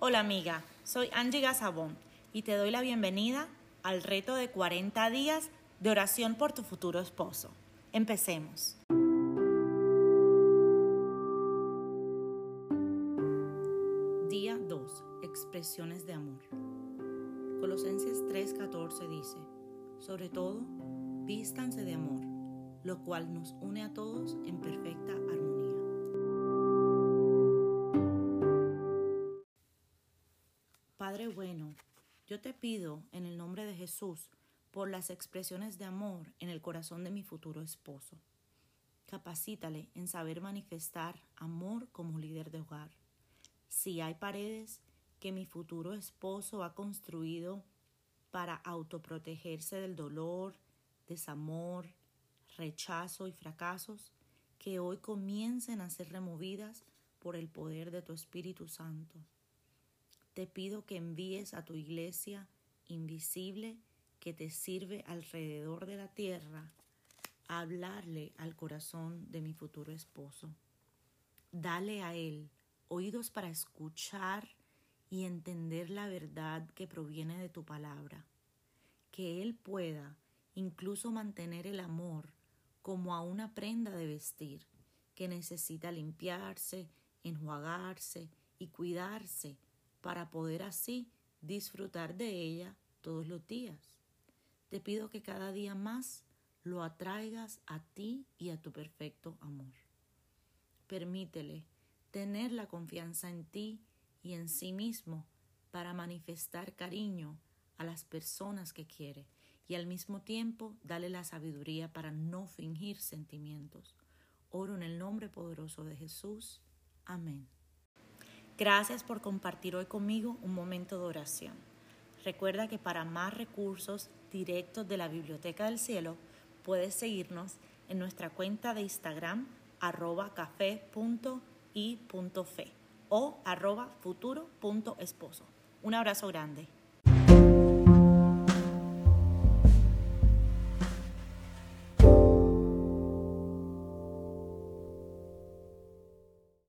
Hola amiga, soy Angie Gazabón y te doy la bienvenida al reto de 40 días de oración por tu futuro esposo. Empecemos. Día 2. Expresiones de amor. Colosenses 3:14 dice, sobre todo, vístanse de amor, lo cual nos une a todos en perfecta armonía. Padre bueno, yo te pido en el nombre de Jesús por las expresiones de amor en el corazón de mi futuro esposo. Capacítale en saber manifestar amor como líder de hogar. Si hay paredes que mi futuro esposo ha construido para autoprotegerse del dolor, desamor, rechazo y fracasos, que hoy comiencen a ser removidas por el poder de tu Espíritu Santo te pido que envíes a tu iglesia invisible que te sirve alrededor de la tierra a hablarle al corazón de mi futuro esposo. Dale a él oídos para escuchar y entender la verdad que proviene de tu palabra, que él pueda incluso mantener el amor como a una prenda de vestir que necesita limpiarse, enjuagarse y cuidarse para poder así disfrutar de ella todos los días. Te pido que cada día más lo atraigas a ti y a tu perfecto amor. Permítele tener la confianza en ti y en sí mismo para manifestar cariño a las personas que quiere y al mismo tiempo dale la sabiduría para no fingir sentimientos. Oro en el nombre poderoso de Jesús. Amén. Gracias por compartir hoy conmigo un momento de oración. Recuerda que para más recursos directos de la Biblioteca del Cielo, puedes seguirnos en nuestra cuenta de Instagram arroba café.i.fe o arroba futuro.esposo. Un abrazo grande.